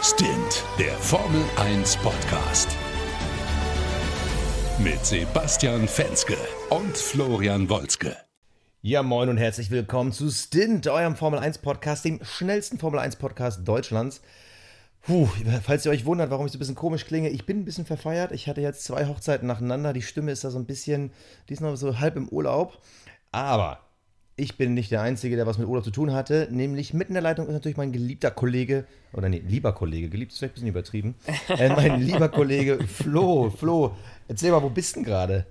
Stint, der Formel 1 Podcast. Mit Sebastian Fenske und Florian Wolzke. Ja, moin und herzlich willkommen zu Stint, eurem Formel 1 Podcast, dem schnellsten Formel 1 Podcast Deutschlands. Puh, falls ihr euch wundert, warum ich so ein bisschen komisch klinge, ich bin ein bisschen verfeiert. Ich hatte jetzt zwei Hochzeiten nacheinander. Die Stimme ist da so ein bisschen, die ist noch so halb im Urlaub. Aber ich bin nicht der Einzige, der was mit Urlaub zu tun hatte. Nämlich mitten in der Leitung ist natürlich mein geliebter Kollege, oder nee, lieber Kollege, geliebt ist vielleicht ein bisschen übertrieben. Äh, mein lieber Kollege Flo. Flo, erzähl mal, wo bist du denn gerade?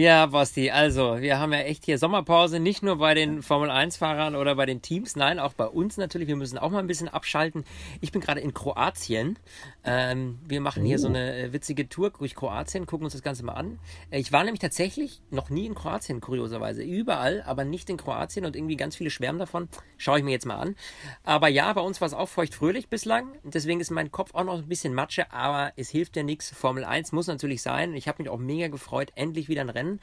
Ja, Basti, also wir haben ja echt hier Sommerpause, nicht nur bei den Formel-1-Fahrern oder bei den Teams, nein, auch bei uns natürlich. Wir müssen auch mal ein bisschen abschalten. Ich bin gerade in Kroatien. Ähm, wir machen hier so oh. eine äh, witzige Tour durch Kroatien, gucken uns das Ganze mal an. Äh, ich war nämlich tatsächlich noch nie in Kroatien, kurioserweise. Überall, aber nicht in Kroatien und irgendwie ganz viele schwärmen davon. Schaue ich mir jetzt mal an. Aber ja, bei uns war es auch feuchtfröhlich bislang. Deswegen ist mein Kopf auch noch ein bisschen Matsche, aber es hilft ja nichts. Formel 1 muss natürlich sein. Ich habe mich auch mega gefreut, endlich wieder ein Rennen Rennen.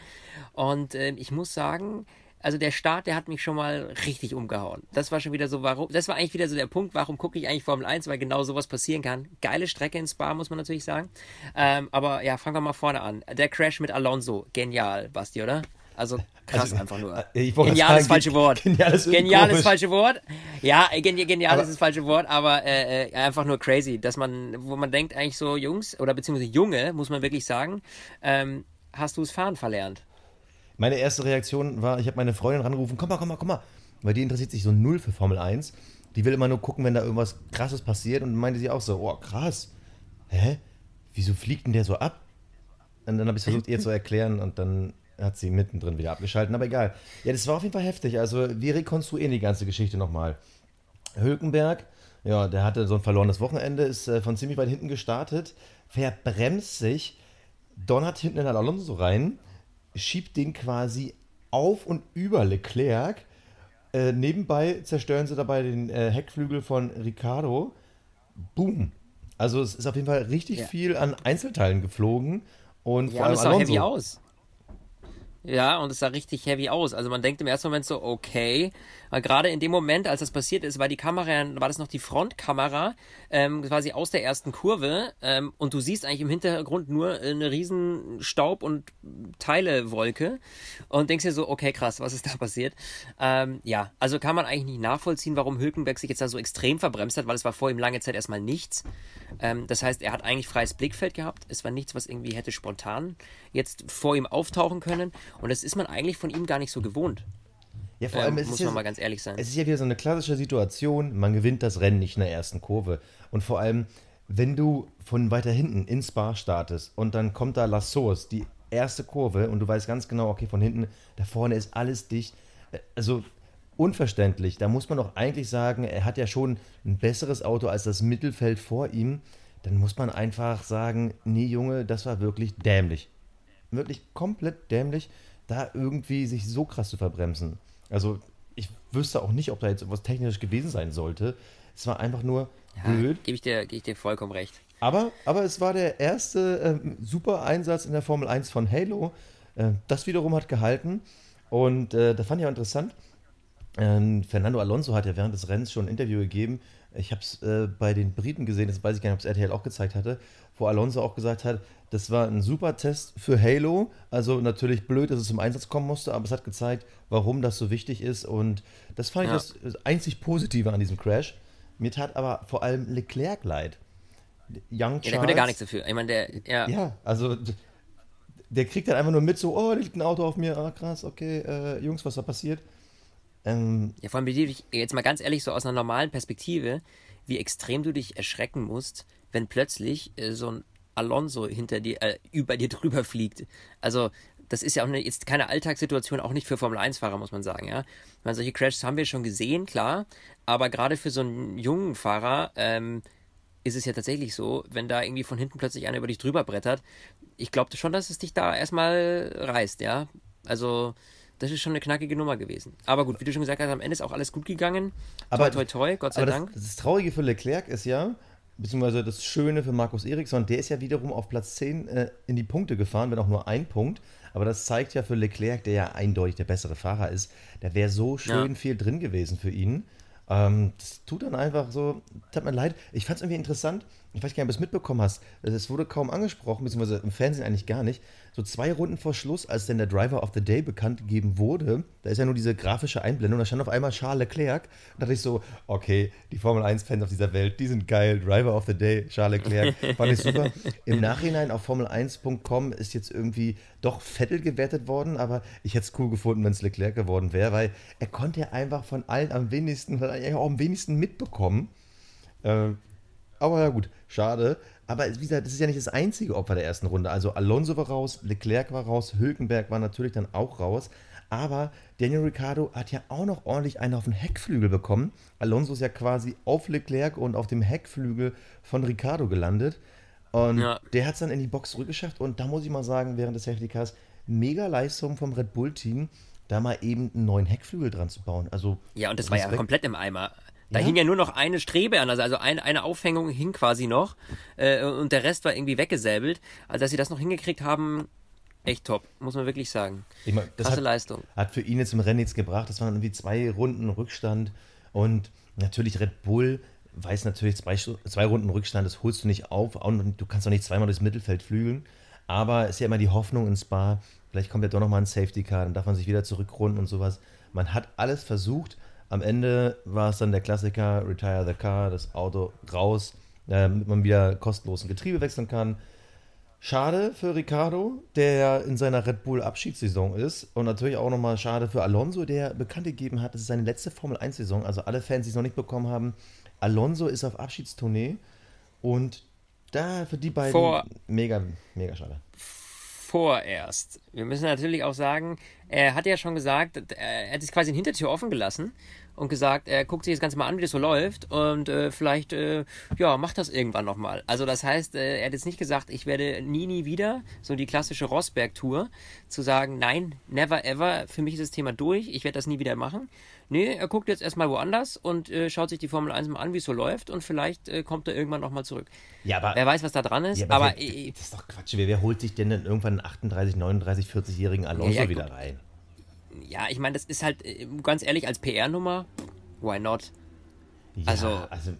Und äh, ich muss sagen, also der Start, der hat mich schon mal richtig umgehauen. Das war schon wieder so, warum, das war eigentlich wieder so der Punkt, warum gucke ich eigentlich Formel 1, weil genau sowas passieren kann. Geile Strecke in Spa, muss man natürlich sagen. Ähm, aber ja, fangen wir mal vorne an. Der Crash mit Alonso, genial, Basti, oder? Also krass also, einfach nur. Äh, genial ist falsche Wort. Genial ist, genial ist falsche Wort. Ja, genial, genial aber, ist das falsche Wort, aber äh, äh, einfach nur crazy, dass man, wo man denkt eigentlich so Jungs oder beziehungsweise Junge, muss man wirklich sagen, ähm, hast du es fahren verlernt? Meine erste Reaktion war, ich habe meine Freundin rangerufen, komm mal, komm mal, komm mal. Weil die interessiert sich so null für Formel 1. Die will immer nur gucken, wenn da irgendwas krasses passiert. Und meinte sie auch so, oh krass. Hä? Wieso fliegt denn der so ab? Und dann habe ich versucht, ihr zu erklären und dann hat sie mittendrin wieder abgeschaltet. Aber egal. Ja, das war auf jeden Fall heftig. Also wir rekonstruieren die ganze Geschichte nochmal. Hülkenberg, ja, der hatte so ein verlorenes Wochenende, ist äh, von ziemlich weit hinten gestartet, verbremst sich, donnert hinten in Alonso rein, schiebt den quasi auf und über Leclerc. Äh, nebenbei zerstören sie dabei den äh, Heckflügel von Ricardo. Boom. Also es ist auf jeden Fall richtig ja. viel an Einzelteilen geflogen. Und ja, vor allem sah Alonso. heavy aus. Ja, und es sah richtig heavy aus. Also man denkt im ersten Moment so, okay, weil gerade in dem Moment, als das passiert ist, war die Kamera, war das noch die Frontkamera, ähm, quasi aus der ersten Kurve. Ähm, und du siehst eigentlich im Hintergrund nur eine riesen Staub- und Teilewolke. Und denkst dir so, okay, krass, was ist da passiert? Ähm, ja, also kann man eigentlich nicht nachvollziehen, warum Hülkenberg sich jetzt da so extrem verbremst hat, weil es war vor ihm lange Zeit erstmal nichts. Ähm, das heißt, er hat eigentlich freies Blickfeld gehabt. Es war nichts, was irgendwie hätte spontan jetzt vor ihm auftauchen können. Und das ist man eigentlich von ihm gar nicht so gewohnt. Ja, vor allem, ähm, muss man ja, mal ganz ehrlich sein. Es ist ja wieder so eine klassische Situation, man gewinnt das Rennen nicht in der ersten Kurve. Und vor allem, wenn du von weiter hinten ins Bar startest und dann kommt da La Source, die erste Kurve, und du weißt ganz genau, okay, von hinten, da vorne ist alles dicht. Also unverständlich. Da muss man doch eigentlich sagen, er hat ja schon ein besseres Auto als das Mittelfeld vor ihm. Dann muss man einfach sagen, nee, Junge, das war wirklich dämlich. Wirklich komplett dämlich, da irgendwie sich so krass zu verbremsen. Also ich wüsste auch nicht, ob da jetzt etwas technisch gewesen sein sollte. Es war einfach nur ja, blöd. Gebe ich, dir, geb ich dir vollkommen recht. Aber, aber es war der erste äh, super Einsatz in der Formel 1 von Halo. Äh, das wiederum hat gehalten. Und äh, da fand ich auch interessant. Ähm, Fernando Alonso hat ja während des Rennens schon ein Interview gegeben. Ich habe es äh, bei den Briten gesehen, das weiß ich gar nicht, ob es RTL auch gezeigt hatte, wo Alonso auch gesagt hat, das war ein super Test für Halo. Also natürlich blöd, dass es zum Einsatz kommen musste, aber es hat gezeigt, warum das so wichtig ist. Und das fand ja. ich das einzig Positive an diesem Crash. Mir tat aber vor allem Leclerc leid. Young Charles, ja, der konnte gar nichts dafür. Ich meine, der, ja. Ja, also der kriegt dann einfach nur mit, so, oh, da liegt ein Auto auf mir, ah, krass, okay, äh, Jungs, was da passiert? Ähm, ja, vor allem dich jetzt mal ganz ehrlich so aus einer normalen Perspektive, wie extrem du dich erschrecken musst, wenn plötzlich äh, so ein Alonso hinter dir, äh, über dir drüber fliegt. Also, das ist ja auch eine, jetzt keine Alltagssituation, auch nicht für Formel-1-Fahrer, muss man sagen, ja. Ich meine, solche Crashs haben wir schon gesehen, klar, aber gerade für so einen jungen Fahrer ähm, ist es ja tatsächlich so, wenn da irgendwie von hinten plötzlich einer über dich drüber brettert, ich glaube schon, dass es dich da erstmal reißt, ja. Also, das ist schon eine knackige Nummer gewesen. Aber gut, wie du schon gesagt hast, am Ende ist auch alles gut gegangen. Aber, toi, toi, toi, Gott sei Dank. Das, das Traurige für Leclerc ist ja, beziehungsweise das Schöne für Markus Eriksson, der ist ja wiederum auf Platz 10 äh, in die Punkte gefahren, wenn auch nur ein Punkt. Aber das zeigt ja für Leclerc, der ja eindeutig der bessere Fahrer ist, da wäre so schön ja. viel drin gewesen für ihn. Ähm, das tut dann einfach so, tut mir leid. Ich fand es irgendwie interessant. Ich weiß gar nicht, ob du es mitbekommen hast. Es wurde kaum angesprochen, beziehungsweise im Fernsehen eigentlich gar nicht. So zwei Runden vor Schluss, als denn der Driver of the Day bekannt gegeben wurde, da ist ja nur diese grafische Einblendung, da stand auf einmal Charles Leclerc. Da dachte ich so, okay, die Formel 1-Fans auf dieser Welt, die sind geil. Driver of the Day, Charles Leclerc. Fand ich super. Im Nachhinein auf Formel1.com ist jetzt irgendwie doch Vettel gewertet worden, aber ich hätte es cool gefunden, wenn es Leclerc geworden wäre, weil er konnte ja einfach von allen am wenigsten, auch am wenigsten mitbekommen. Äh, aber ja gut, schade. Aber wie gesagt, das ist ja nicht das einzige Opfer der ersten Runde. Also Alonso war raus, Leclerc war raus, Hülkenberg war natürlich dann auch raus. Aber Daniel Ricciardo hat ja auch noch ordentlich einen auf den Heckflügel bekommen. Alonso ist ja quasi auf Leclerc und auf dem Heckflügel von Ricciardo gelandet. Und ja. der hat es dann in die Box zurückgeschafft. Und da muss ich mal sagen, während des Safety Cars, mega Leistung vom Red Bull-Team, da mal eben einen neuen Heckflügel dran zu bauen. Also, ja, und das war ja komplett im Eimer. Da ja? hing ja nur noch eine Strebe an, also, also ein, eine Aufhängung hing quasi noch äh, und der Rest war irgendwie weggesäbelt. Also dass sie das noch hingekriegt haben, echt top, muss man wirklich sagen. Ich mein, das Krasse hat, Leistung. Hat für ihn jetzt im Rennen nichts gebracht. Das waren irgendwie zwei Runden Rückstand und natürlich Red Bull weiß natürlich, zwei, zwei Runden Rückstand, das holst du nicht auf. Und du kannst auch nicht zweimal durchs Mittelfeld flügeln. Aber es ist ja immer die Hoffnung in Spa, vielleicht kommt ja doch nochmal ein Safety Car, dann darf man sich wieder zurückrunden und sowas. Man hat alles versucht am Ende war es dann der Klassiker, retire the car, das Auto raus, damit man wieder kostenlos ein Getriebe wechseln kann. Schade für Ricardo, der in seiner Red Bull Abschiedssaison ist. Und natürlich auch nochmal schade für Alonso, der bekannt gegeben hat, es ist seine letzte Formel 1-Saison. Also alle Fans, die es noch nicht bekommen haben, Alonso ist auf Abschiedstournee. Und da für die beiden Vor mega, mega schade vorerst. Wir müssen natürlich auch sagen, er hat ja schon gesagt, er hat sich quasi eine Hintertür offen gelassen und gesagt, er guckt sich das Ganze mal an, wie das so läuft und äh, vielleicht, äh, ja, macht das irgendwann nochmal. Also das heißt, äh, er hat jetzt nicht gesagt, ich werde nie, nie wieder, so die klassische Rosberg-Tour, zu sagen, nein, never ever, für mich ist das Thema durch, ich werde das nie wieder machen. Nee, er guckt jetzt erstmal woanders und äh, schaut sich die Formel 1 mal an, wie es so läuft und vielleicht äh, kommt er irgendwann nochmal zurück. Ja, aber... Wer weiß, was da dran ist, ja, aber... aber wer, das ist doch Quatsch, wer, wer holt sich denn dann irgendwann einen 38, 39, 40-jährigen Alonso ja, ja, wieder rein? Ja, ich meine, das ist halt äh, ganz ehrlich als PR-Nummer, why not? Ja, also, also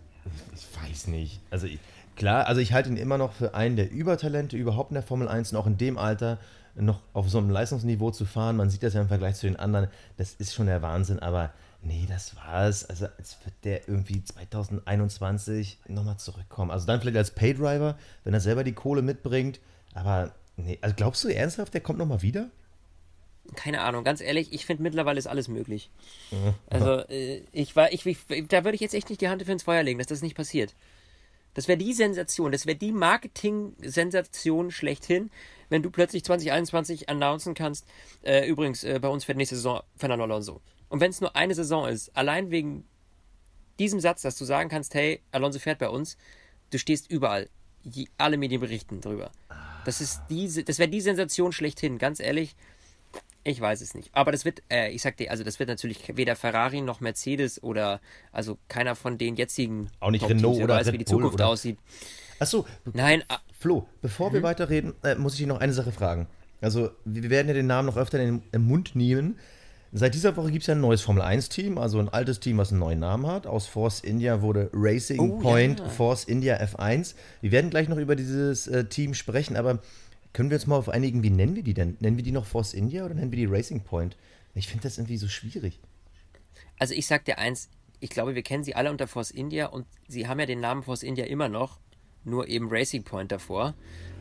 ich weiß nicht. Also klar, also ich halte ihn immer noch für einen der Übertalente überhaupt in der Formel 1 und auch in dem Alter noch auf so einem Leistungsniveau zu fahren. Man sieht das ja im Vergleich zu den anderen, das ist schon der Wahnsinn, aber nee, das war's. Also als wird der irgendwie 2021 nochmal zurückkommen. Also dann vielleicht als Paydriver, wenn er selber die Kohle mitbringt, aber nee, also glaubst du ernsthaft, der kommt nochmal wieder? Keine Ahnung, ganz ehrlich, ich finde mittlerweile ist alles möglich. Also, äh, ich war, ich, ich, da würde ich jetzt echt nicht die Hand für ins Feuer legen, dass das nicht passiert. Das wäre die Sensation, das wäre die Marketing-Sensation schlechthin, wenn du plötzlich 2021 announcen kannst, äh, übrigens, äh, bei uns fährt nächste Saison Fernando Alonso. Und wenn es nur eine Saison ist, allein wegen diesem Satz, dass du sagen kannst, hey, Alonso fährt bei uns, du stehst überall. Die, alle Medien berichten darüber. Das ist diese, das wäre die Sensation schlechthin, ganz ehrlich. Ich weiß es nicht. Aber das wird, äh, ich sag dir, also das wird natürlich weder Ferrari noch Mercedes oder also keiner von den jetzigen. Auch nicht Renault oder weiß, Red wie die Zukunft oder? aussieht. Achso, nein. Flo, bevor mhm. wir weiterreden, äh, muss ich dich noch eine Sache fragen. Also, wir werden ja den Namen noch öfter in den Mund nehmen. Seit dieser Woche gibt es ja ein neues Formel 1-Team, also ein altes Team, was einen neuen Namen hat. Aus Force India wurde Racing oh, Point ja. Force India F1. Wir werden gleich noch über dieses äh, Team sprechen, aber können wir uns mal auf einigen, wie nennen wir die denn? Nennen wir die noch Force India oder nennen wir die Racing Point? Ich finde das irgendwie so schwierig. Also ich sag dir eins, ich glaube, wir kennen sie alle unter Force India und sie haben ja den Namen Force India immer noch, nur eben Racing Point davor.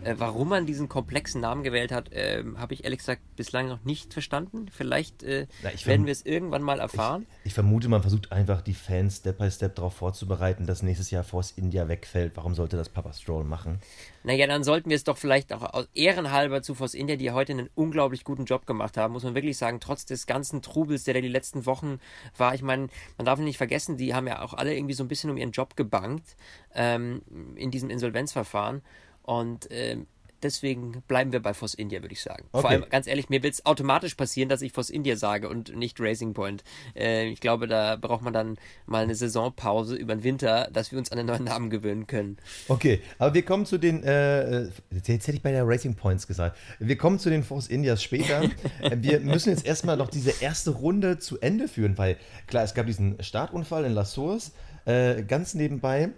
Äh, warum man diesen komplexen Namen gewählt hat, äh, habe ich ehrlich gesagt bislang noch nicht verstanden. Vielleicht äh, Na, werden wir es irgendwann mal erfahren. Ich, ich, vermute, man versucht einfach die Fans Step by Step darauf vorzubereiten, dass nächstes Jahr Force India wegfällt. Warum sollte das Papa Stroll machen? Naja, dann sollten wir es doch vielleicht auch ehrenhalber zu Force India, die heute einen unglaublich guten Job gemacht haben, muss man wirklich sagen, trotz des ganzen Trubels, der da die letzten Wochen war. Ich meine, man darf nicht vergessen, die haben ja auch alle irgendwie so ein bisschen um ihren Job gebankt ähm, in diesem Insolvenzverfahren. Und ähm, deswegen bleiben wir bei Force India, würde ich sagen. Okay. Vor allem, ganz ehrlich, mir wird es automatisch passieren, dass ich Force India sage und nicht Racing Point. Äh, ich glaube, da braucht man dann mal eine Saisonpause über den Winter, dass wir uns an den neuen Namen gewöhnen können. Okay, aber wir kommen zu den, äh, jetzt hätte ich bei der Racing Points gesagt, wir kommen zu den Force Indias später. Äh, wir müssen jetzt erstmal noch diese erste Runde zu Ende führen, weil klar, es gab diesen Startunfall in La Source, äh, ganz nebenbei,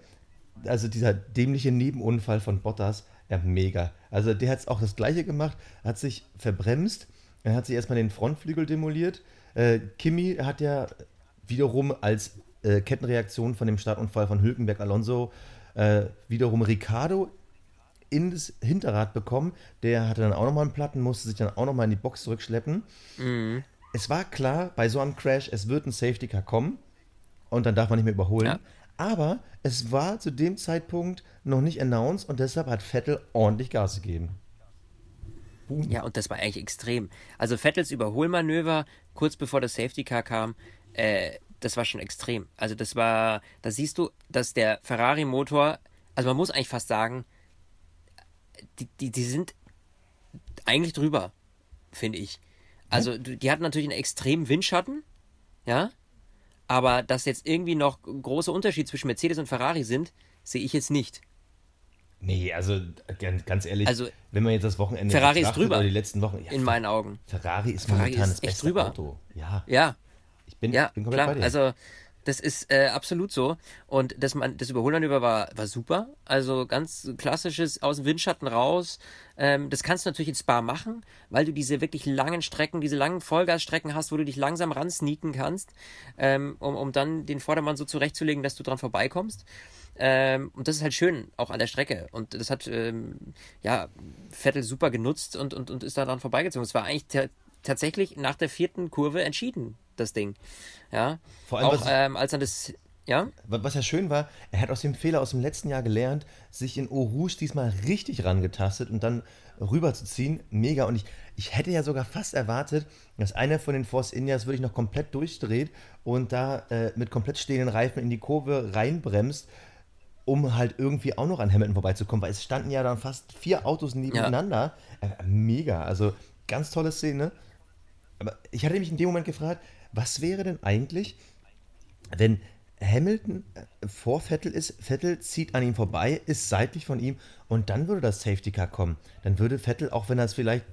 also dieser dämliche Nebenunfall von Bottas, ja, mega. Also der hat auch das gleiche gemacht, hat sich verbremst, er hat sich erstmal den Frontflügel demoliert. Äh, Kimi hat ja wiederum als äh, Kettenreaktion von dem Startunfall von Hülkenberg Alonso äh, wiederum Ricardo in das Hinterrad bekommen. Der hatte dann auch nochmal einen Platten, musste sich dann auch nochmal in die Box zurückschleppen. Es war klar, bei so einem Crash, es wird ein Safety Car kommen und dann darf man nicht mehr überholen. Ja. Aber es war zu dem Zeitpunkt noch nicht announced und deshalb hat Vettel ordentlich Gas gegeben. Ja, und das war eigentlich extrem. Also Vettels Überholmanöver kurz bevor das Safety Car kam, äh, das war schon extrem. Also das war, da siehst du, dass der Ferrari-Motor, also man muss eigentlich fast sagen, die, die, die sind eigentlich drüber, finde ich. Also die hatten natürlich einen extremen Windschatten, ja, aber dass jetzt irgendwie noch große Unterschied zwischen Mercedes und Ferrari sind, sehe ich jetzt nicht. Nee, also ganz, ehrlich, Also, wenn man jetzt das Wochenende Ferrari ist drüber. oder die letzten Wochen, ja, In meinen Augen. Ferrari ist Ferrari momentan ist das echt beste drüber. Auto. Ja, Ja, ich bin, Ja, bin komplett klar. bei dir. Also das ist äh, absolut so. Und das, das Überholmanöver war, war super. Also ganz klassisches aus dem Windschatten raus. Ähm, das kannst du natürlich in Spa machen, weil du diese wirklich langen Strecken, diese langen Vollgasstrecken hast, wo du dich langsam ransneaken kannst, ähm, um, um dann den Vordermann so zurechtzulegen, dass du dran vorbeikommst. Ähm, und das ist halt schön, auch an der Strecke. Und das hat ähm, ja Vettel super genutzt und, und, und ist da dran vorbeigezogen. Es war eigentlich ta- tatsächlich nach der vierten Kurve entschieden, das Ding. Ja. Vor allem, auch was- ähm, als dann das. Ja? Wa- Was ja schön war, er hat aus dem Fehler aus dem letzten Jahr gelernt, sich in Eau Rouge diesmal richtig rangetastet und dann rüberzuziehen. Mega. Und ich, ich hätte ja sogar fast erwartet, dass einer von den Force Indias wirklich noch komplett durchdreht und da äh, mit komplett stehenden Reifen in die Kurve reinbremst, um halt irgendwie auch noch an Hamilton vorbeizukommen, weil es standen ja dann fast vier Autos nebeneinander. Äh, mega. Also ganz tolle Szene. Aber ich hatte mich in dem Moment gefragt, was wäre denn eigentlich, wenn Hamilton äh, vor Vettel ist, Vettel zieht an ihm vorbei, ist seitlich von ihm und dann würde das Safety Car kommen. Dann würde Vettel, auch wenn er es vielleicht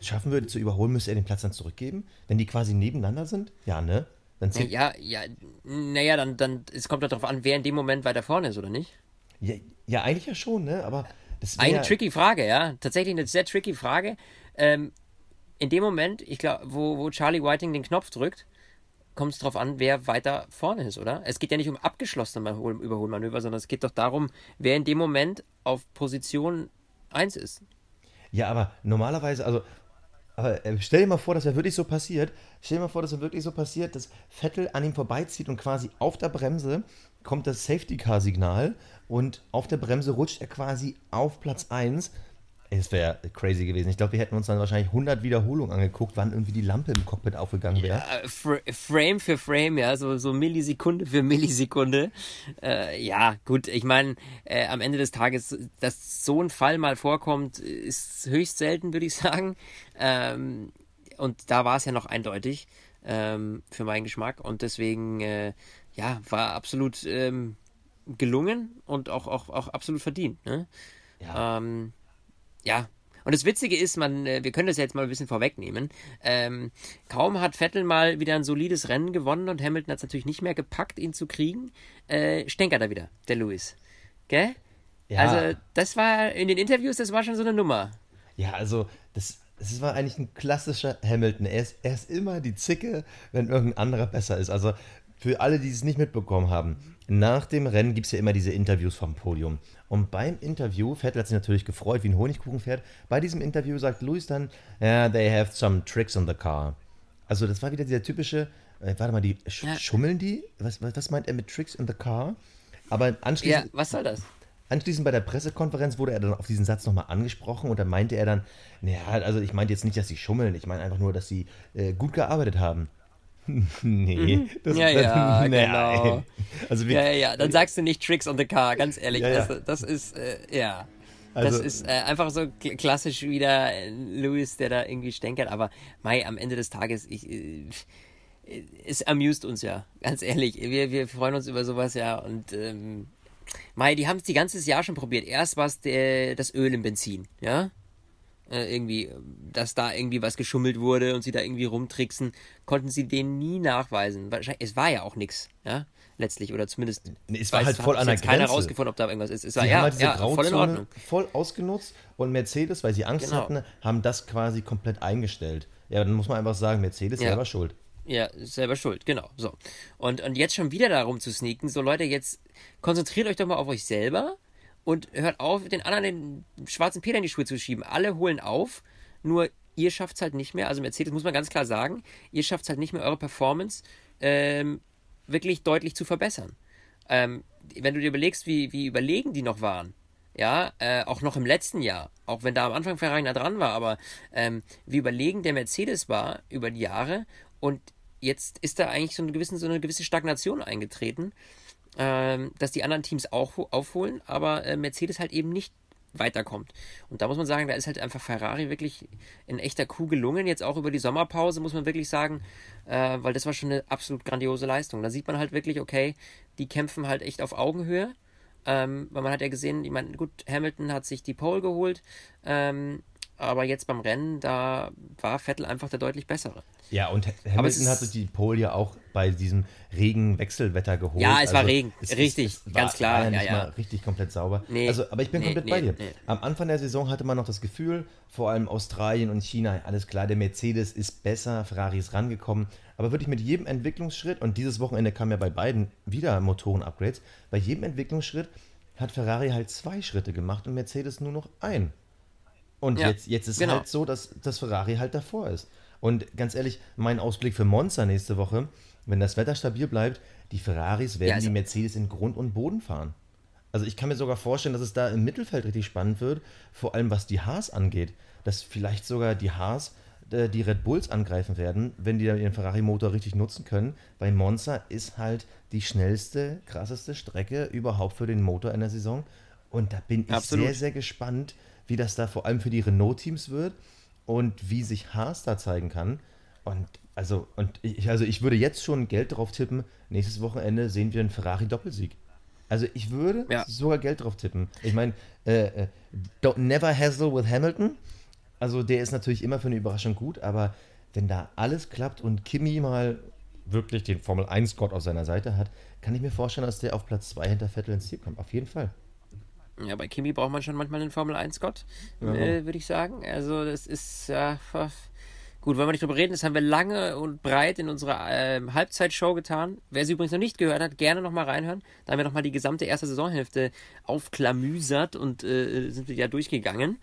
schaffen würde zu überholen, müsste er den Platz dann zurückgeben, wenn die quasi nebeneinander sind? Ja, ne? Dann zieht, Ja, ja, naja, dann, dann, es kommt darauf an, wer in dem Moment weiter vorne ist, oder nicht? ja, ja, eigentlich ja schon, ne? Aber das Eine tricky Frage, ja. Tatsächlich eine sehr tricky Frage. Ähm, in dem Moment, ich glaube, wo, wo Charlie Whiting den Knopf drückt, kommt es darauf an, wer weiter vorne ist, oder? Es geht ja nicht um abgeschlossene Überhol- Überholmanöver, sondern es geht doch darum, wer in dem Moment auf Position 1 ist. Ja, aber normalerweise, also, äh, stell dir mal vor, das wäre wirklich so passiert. Stell dir mal vor, das wäre wirklich so passiert, dass Vettel an ihm vorbeizieht und quasi auf der Bremse kommt das Safety Car Signal und auf der Bremse rutscht er quasi auf Platz 1. Das wäre crazy gewesen. Ich glaube, wir hätten uns dann wahrscheinlich 100 Wiederholungen angeguckt, wann irgendwie die Lampe im Cockpit aufgegangen wäre. Äh, Fra- Frame für Frame, ja, so, so Millisekunde für Millisekunde. Äh, ja, gut, ich meine, äh, am Ende des Tages, dass so ein Fall mal vorkommt, ist höchst selten, würde ich sagen. Ähm, und da war es ja noch eindeutig ähm, für meinen Geschmack. Und deswegen, äh, ja, war absolut ähm, gelungen und auch, auch, auch absolut verdient. Ne? Ja. Ähm, ja. Und das Witzige ist, man, äh, wir können das jetzt mal ein bisschen vorwegnehmen. Ähm, kaum hat Vettel mal wieder ein solides Rennen gewonnen und Hamilton hat es natürlich nicht mehr gepackt, ihn zu kriegen, äh, stänkert er wieder, der Lewis. Gell? Ja. Also, das war in den Interviews, das war schon so eine Nummer. Ja, also das, das war eigentlich ein klassischer Hamilton. Er ist, er ist immer die Zicke, wenn irgendein anderer besser ist. Also für alle, die es nicht mitbekommen haben, nach dem Rennen gibt es ja immer diese Interviews vom Podium. Und beim Interview, Vettel hat sich natürlich gefreut wie ein Honigkuchenpferd, bei diesem Interview sagt Lewis dann, yeah, they have some tricks on the car. Also das war wieder dieser typische, äh, warte mal, die sch Ja. schummeln die? Was, was, was meint er mit Tricks in the car? Aber Ja, anschließend, was soll das? Anschließend bei der Pressekonferenz wurde er dann auf diesen Satz nochmal angesprochen und da meinte er dann, naja, also ich meinte jetzt nicht, dass sie schummeln, ich meine einfach nur, dass sie äh, gut gearbeitet haben. nee. Das, Mhm. Ja, ja, nein. genau. Also Ja, ja, ja, dann sagst du nicht Tricks on the Car, ganz ehrlich. Ja, ja. Das, das ist, äh, ja. Also- das ist äh, einfach so kl- klassisch wieder äh, Lewis, der da irgendwie stänkert. Aber Mai, am Ende des Tages, ich, äh, es amused uns ja, ganz ehrlich. Wir, wir freuen uns über sowas ja. Und ähm, Mai, die haben es die ganzes Jahr schon probiert. Erst war es das Öl im Benzin, ja. Äh, irgendwie, dass da irgendwie was geschummelt wurde und sie da irgendwie rumtricksen, konnten sie denen nie nachweisen. Es war ja auch nichts, ja, letztlich, oder zumindest Nee, es war weiß- halt hat voll an der jetzt keiner Grenze. rausgefunden, ob da irgendwas ist. Es war Sie ja, halt diese ja voll in Ordnung. voll ausgenutzt und Mercedes, weil sie Angst Genau. hatten, haben das quasi komplett eingestellt. Ja, dann muss man einfach sagen, Mercedes Ja. selber schuld. Ja, selber schuld, genau. So. Und, und jetzt schon wieder darum zu sneaken, so Leute, jetzt konzentriert euch doch mal auf euch selber und hört auf, den anderen den schwarzen Peter in die Schuhe zu schieben. Alle holen auf, nur ihr schafft es halt nicht mehr, also Mercedes muss man ganz klar sagen, ihr schafft es halt nicht mehr, eure Performance ähm, wirklich deutlich zu verbessern. Ähm, wenn du dir überlegst, wie, wie überlegen die noch waren, ja, äh, auch noch im letzten Jahr, auch wenn da am Anfang Ferrari nah dran war, aber ähm, wie überlegen der Mercedes war über die Jahre und jetzt ist da eigentlich so eine gewisse, so eine gewisse Stagnation eingetreten, ähm, dass die anderen Teams auch ho- aufholen, aber äh, Mercedes halt eben nicht weiterkommt. Und da muss man sagen, da ist halt einfach Ferrari wirklich in echter Kuh gelungen. Jetzt auch über die Sommerpause muss man wirklich sagen, äh, weil das war schon eine absolut grandiose Leistung. Da sieht man halt wirklich, okay, die kämpfen halt echt auf Augenhöhe. Ähm, weil man hat ja gesehen, ich meine, gut, Hamilton hat sich die Pole geholt, ähm, aber jetzt beim Rennen, da war Vettel einfach der deutlich bessere. Ja, und Hamilton ist- hat sich die Pole ja auch bei diesem Regen-Wechselwetter geholt. Ja, es war Regen. es- Richtig, es ganz klar, War ja ja, nicht ja. mal richtig komplett sauber. Nee, also, aber ich bin nee, komplett nee, bei dir. Am Anfang der Saison hatte man noch das Gefühl, vor allem Australien und China, alles klar, der Mercedes ist besser, Ferrari ist rangekommen. Aber wirklich mit jedem Entwicklungsschritt, und dieses Wochenende kam ja bei beiden wieder Motoren-Upgrades, bei jedem Entwicklungsschritt hat Ferrari halt zwei Schritte gemacht und Mercedes nur noch einen. Und Ja, jetzt, jetzt ist genau. halt so, dass das Ferrari halt davor ist. Und ganz ehrlich, mein Ausblick für Monza nächste Woche, wenn das Wetter stabil bleibt, die Ferraris werden Ja, also- die Mercedes in Grund und Boden fahren. Also ich kann mir sogar vorstellen, dass es da im Mittelfeld richtig spannend wird, vor allem was die Haas angeht, dass vielleicht sogar die Haas äh, die Red Bulls angreifen werden, wenn die dann ihren Ferrari-Motor richtig nutzen können, weil Monza ist halt die schnellste, krasseste Strecke überhaupt für den Motor in der Saison. Und da bin ich Absolut. sehr, sehr gespannt, wie das da vor allem für die Renault-Teams wird und wie sich Haas da zeigen kann. Und also, und ich, also ich würde jetzt schon Geld drauf tippen, nächstes Wochenende sehen wir einen Ferrari-Doppelsieg. Also ich würde Ja. sogar Geld drauf tippen. Ich meine, äh, äh, don't never hassle with Hamilton. Also der ist natürlich immer für eine Überraschung gut, aber wenn da alles klappt und Kimi mal wirklich den Formel 1 Gott auf seiner Seite hat, kann ich mir vorstellen, dass der auf Platz 2 hinter Vettel ins Ziel kommt. Auf jeden Fall. Ja, bei Kimi braucht man schon manchmal einen Formel 1 Gott, äh, würde ich sagen. Also das ist ja gut, wollen wir nicht drüber reden, das haben wir lange und breit in unserer ähm, Halbzeitshow getan. Wer es übrigens noch nicht gehört hat, gerne nochmal reinhören. Da haben wir nochmal die gesamte erste Saisonhälfte aufklamüsert und äh, sind wir ja durchgegangen.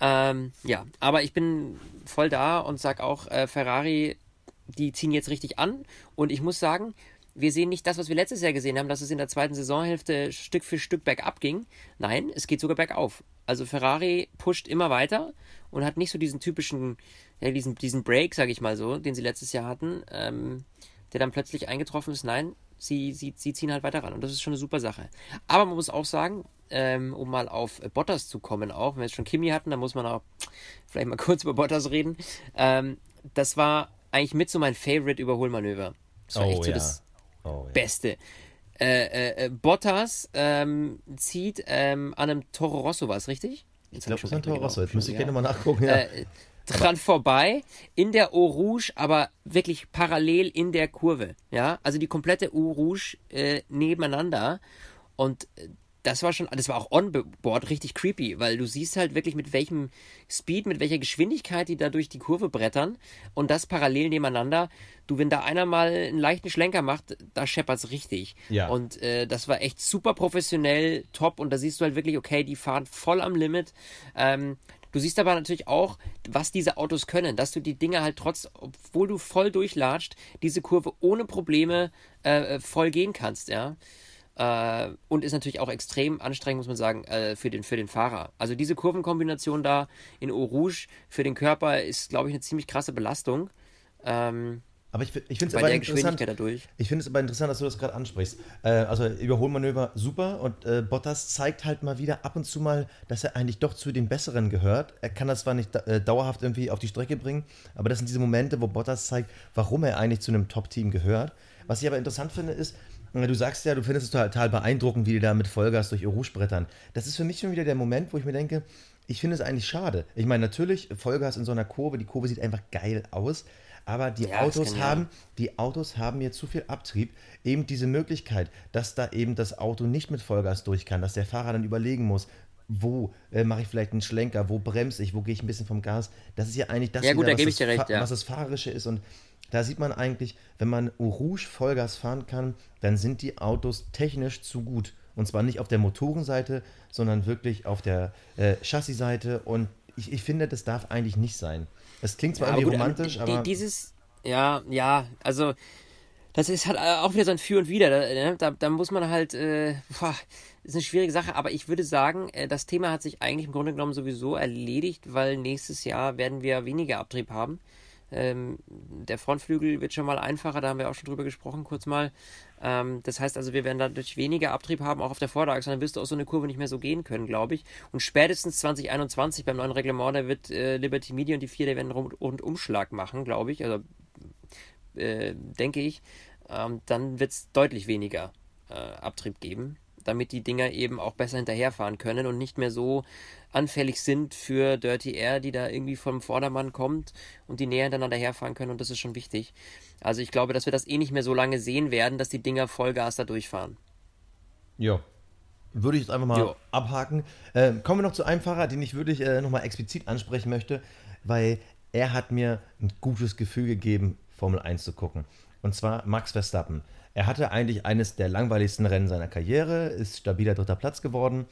Ähm, ja, aber ich bin voll da und sag auch, äh, Ferrari, die ziehen jetzt richtig an. Und ich muss sagen, wir sehen nicht das, was wir letztes Jahr gesehen haben, dass es in der zweiten Saisonhälfte Stück für Stück bergab ging. Nein, es geht sogar bergauf. Also Ferrari pusht immer weiter und hat nicht so diesen typischen, ja, diesen, diesen Break, sage ich mal so, den sie letztes Jahr hatten, ähm, der dann plötzlich eingetroffen ist. Nein, sie, sie, sie ziehen halt weiter ran und das ist schon eine super Sache. Aber man muss auch sagen, ähm, um mal auf Bottas zu kommen, auch wenn wir jetzt schon Kimi hatten, dann muss man auch vielleicht mal kurz über Bottas reden. Ähm, das war eigentlich mit so mein Favorite-Überholmanöver. Das war echt so das Oh, ja. Beste. Äh, äh, äh, Bottas ähm, zieht ähm, an einem Toro Rosso, war es richtig? Ich glaube, das ist ein Toro Rosso. Jetzt müsste ich gerne mal nachgucken. Ja. Äh, dran vorbei, in der Eau Rouge, aber wirklich parallel in der Kurve. Ja, also die komplette Eau Rouge äh, nebeneinander. Und äh, das war schon, das war auch on-board richtig creepy, weil du siehst halt wirklich mit welchem Speed, mit welcher Geschwindigkeit die da durch die Kurve brettern und das parallel nebeneinander. Du, wenn da einer mal einen leichten Schlenker macht, da scheppert's richtig. Ja. Und äh, das war echt super professionell, top und da siehst du halt wirklich, okay, die fahren voll am Limit. Ähm, Du siehst aber natürlich auch, was diese Autos können, dass du die Dinge halt trotz, obwohl du voll durchlatscht, diese Kurve ohne Probleme äh, voll gehen kannst, ja. Äh, und ist natürlich auch extrem anstrengend, muss man sagen, äh, für, den, für den Fahrer. Also diese Kurvenkombination da in Eau Rouge für den Körper ist, glaube ich, eine ziemlich krasse Belastung. Ähm, Aber ich, ich finde es aber interessant. Geschwindigkeit dadurch. Ich finde es aber interessant, dass du das gerade ansprichst. Äh, also Überholmanöver super und äh, Bottas zeigt halt mal wieder ab und zu mal, dass er eigentlich doch zu den Besseren gehört. Er kann das zwar nicht äh, dauerhaft irgendwie auf die Strecke bringen, aber das sind diese Momente, wo Bottas zeigt, warum er eigentlich zu einem Top-Team gehört. Was ich aber interessant finde, ist, Du sagst ja, du findest es total beeindruckend, wie die da mit Vollgas durch Rouge brettern. Das ist für mich schon wieder der Moment, wo ich mir denke, ich finde es eigentlich schade. Ich meine, natürlich, Vollgas in so einer Kurve, die Kurve sieht einfach geil aus, aber die Ja, Autos genial. haben, die Autos haben mir zu viel Abtrieb. Eben diese Möglichkeit, dass da eben das Auto nicht mit Vollgas durch kann, dass der Fahrer dann überlegen muss, wo äh, mache ich vielleicht einen Schlenker, wo bremse ich, wo gehe ich ein bisschen vom Gas. Das ist ja eigentlich das, Ja, gut, wieder, da was ich dir das recht, ja. was das Fahrerische ist. Und da sieht man eigentlich, wenn man Rouge Vollgas fahren kann, dann sind die Autos technisch zu gut. Und zwar nicht auf der Motorenseite, sondern wirklich auf der äh, Chassisseite. Und ich, ich finde, das darf eigentlich nicht sein. Es klingt zwar aber irgendwie gut, ähm, romantisch, aber. Dieses, ja, ja, also das ist halt auch wieder so ein Für und Wider. Da, ne? da, da muss man halt, äh, boah, ist eine schwierige Sache, aber ich würde sagen, äh, das Thema hat sich eigentlich im Grunde genommen sowieso erledigt, weil nächstes Jahr werden wir weniger Abtrieb haben. Ähm, der Frontflügel wird schon mal einfacher, da haben wir auch schon drüber gesprochen, kurz mal. Ähm, das heißt also, wir werden dadurch weniger Abtrieb haben, auch auf der Vorderachse, dann wirst du auch so eine Kurve nicht mehr so gehen können, glaube ich. Und spätestens 2021 beim neuen Reglement, da wird äh, Liberty Media und die vier, der werden einen Rund- Rundumschlag machen, glaube ich, also äh, denke ich. Ähm, dann wird es deutlich weniger äh, Abtrieb geben, damit die Dinger eben auch besser hinterherfahren können und nicht mehr so anfällig sind für Dirty Air, die da irgendwie vom Vordermann kommt und die näher hintereinander herfahren können und das ist schon wichtig. Also ich glaube, dass wir das eh nicht mehr so lange sehen werden, dass die Dinger Vollgas da durchfahren. Ja. Würde ich jetzt einfach mal Jo. abhaken. Ähm, kommen wir noch zu einem Fahrer, den ich wirklich äh, nochmal explizit ansprechen möchte, weil er hat mir ein gutes Gefühl gegeben, Formel 1 zu gucken. Und zwar Max Verstappen. Er hatte eigentlich eines der langweiligsten Rennen seiner Karriere, ist stabiler dritter Platz geworden,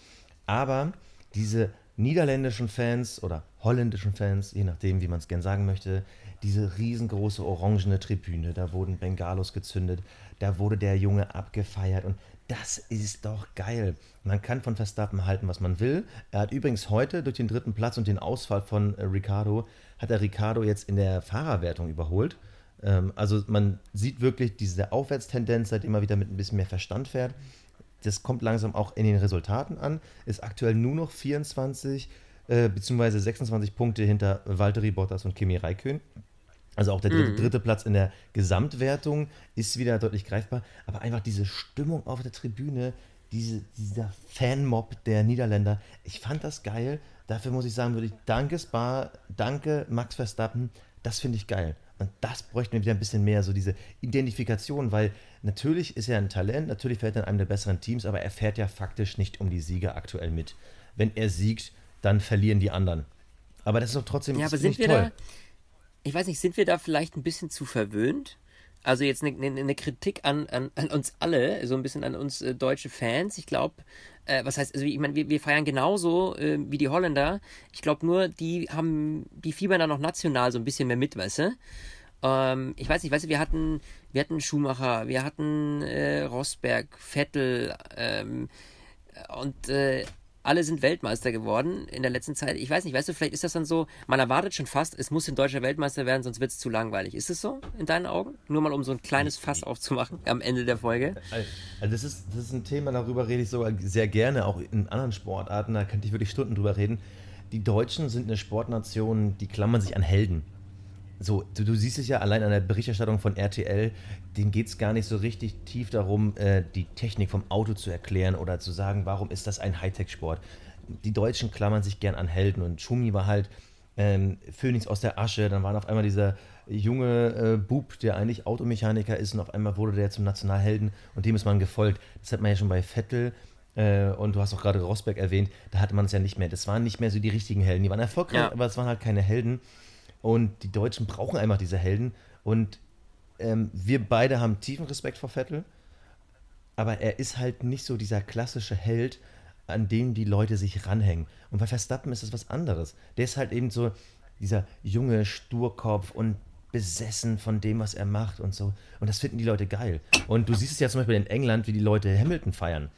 aber diese niederländischen Fans oder holländischen Fans, je nachdem, wie man es gern sagen möchte, diese riesengroße orangene Tribüne, da wurden Bengalos gezündet, da wurde der Junge abgefeiert und das ist doch geil. Man kann von Verstappen halten, was man will. Er hat übrigens heute durch den dritten Platz und den Ausfall von Ricardo, hat er Ricardo jetzt in der Fahrerwertung überholt. Ähm, also man sieht wirklich diese Aufwärtstendenz, seitdem er wieder mit ein bisschen mehr Verstand fährt. Das kommt langsam auch in den Resultaten an. Ist aktuell nur noch 24 äh, bzw. 26 Punkte hinter Valtteri Bottas und Kimi Räikkönen. Also auch der dritte, dritte Platz in der Gesamtwertung ist wieder deutlich greifbar. Aber einfach diese Stimmung auf der Tribüne, diese, dieser Fanmob der Niederländer, ich fand das geil. Dafür muss ich sagen, würde ich danke Spa, danke Max Verstappen, das finde ich geil. Und das bräuchten wir wieder ein bisschen mehr, so diese Identifikation, weil natürlich ist er ein Talent, natürlich fährt er in einem der besseren Teams, aber er fährt ja faktisch nicht um die Siege aktuell mit. Wenn er siegt, dann verlieren die anderen. Aber das ist doch trotzdem Ja, aber sind wir toll. da, ich weiß nicht, sind wir da vielleicht ein bisschen zu verwöhnt? Also jetzt eine, eine, eine Kritik an, an, an uns alle, so ein bisschen an uns äh, deutsche Fans. Ich glaube, äh, was heißt, also ich meine, wir, wir feiern genauso äh, wie die Holländer. Ich glaube nur, die haben, die fiebern da noch national so ein bisschen mehr mit, weißt du? Ähm, ich weiß nicht, weißt du, wir hatten, wir hatten Schumacher, wir hatten äh, Rosberg, Vettel ähm, und äh, alle sind Weltmeister geworden in der letzten Zeit. Ich weiß nicht, weißt du, vielleicht ist das dann so, man erwartet schon fast, es muss ein deutscher Weltmeister werden, sonst wird es zu langweilig. Ist es so in deinen Augen? Nur mal um so ein kleines Fass aufzumachen am Ende der Folge. Also das ist, das ist ein Thema, darüber rede ich sogar sehr gerne, auch in anderen Sportarten, da könnte ich wirklich Stunden drüber reden. Die Deutschen sind eine Sportnation, die klammern sich an Helden. So, du, du siehst es ja allein an der Berichterstattung von RTL, denen geht es gar nicht so richtig tief darum, äh, die Technik vom Auto zu erklären oder zu sagen, warum ist das ein Hightech-Sport. Die Deutschen klammern sich gern an Helden und Schumi war halt ähm, Phönix aus der Asche, dann war auf einmal dieser junge äh, Bub, der eigentlich Automechaniker ist und auf einmal wurde der zum Nationalhelden und dem ist man gefolgt. Das hat man ja schon bei Vettel äh, und du hast auch gerade Rosberg erwähnt, da hatte man es ja nicht mehr. Das waren nicht mehr so die richtigen Helden. Die waren erfolgreich, Ja. aber es waren halt keine Helden. Und die Deutschen brauchen einfach diese Helden. Und ähm, wir beide haben tiefen Respekt vor Vettel. Aber er ist halt nicht so dieser klassische Held, an den die Leute sich ranhängen. Und bei Verstappen ist das was anderes. Der ist halt eben so dieser junge Sturkopf und besessen von dem, was er macht und so. Und das finden die Leute geil. Und du siehst es ja zum Beispiel in England, wie die Leute Hamilton feiern.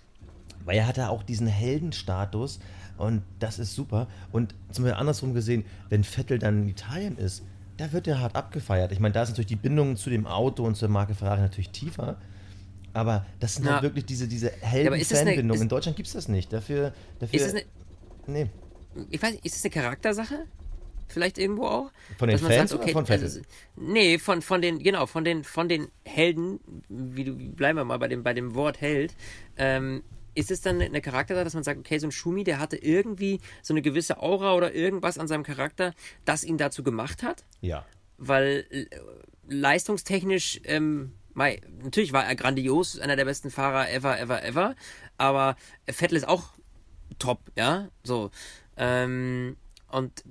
Weil er hat da auch diesen Heldenstatus und das ist super. Und zum Beispiel andersrum gesehen, wenn Vettel dann in Italien ist, da wird der hart abgefeiert. Ich meine, da ist natürlich die Bindung zu dem Auto und zur Marke Ferrari natürlich tiefer. Aber das sind Ja. halt wirklich diese, diese eine- Helden-Fanbindung. ist- In Deutschland gibt es das nicht. Dafür, dafür Ist eine, nee. ich weiß nicht, ist es eine Charaktersache? Vielleicht irgendwo auch? Von den Dass man Fans oder von Vettel? also, nee, von, von den, genau, von den, von den Helden, wie du, bleiben wir mal bei dem, bei dem Wort Held, ähm, ist es dann eine Charaktersache, dass man sagt, okay, so ein Schumi, der hatte irgendwie so eine gewisse Aura oder irgendwas an seinem Charakter, das ihn dazu gemacht hat? Ja. weil äh, leistungstechnisch, ähm, mei, natürlich war er grandios, einer der besten Fahrer ever, ever, ever, aber Vettel ist auch top, ja, so. Ähm, und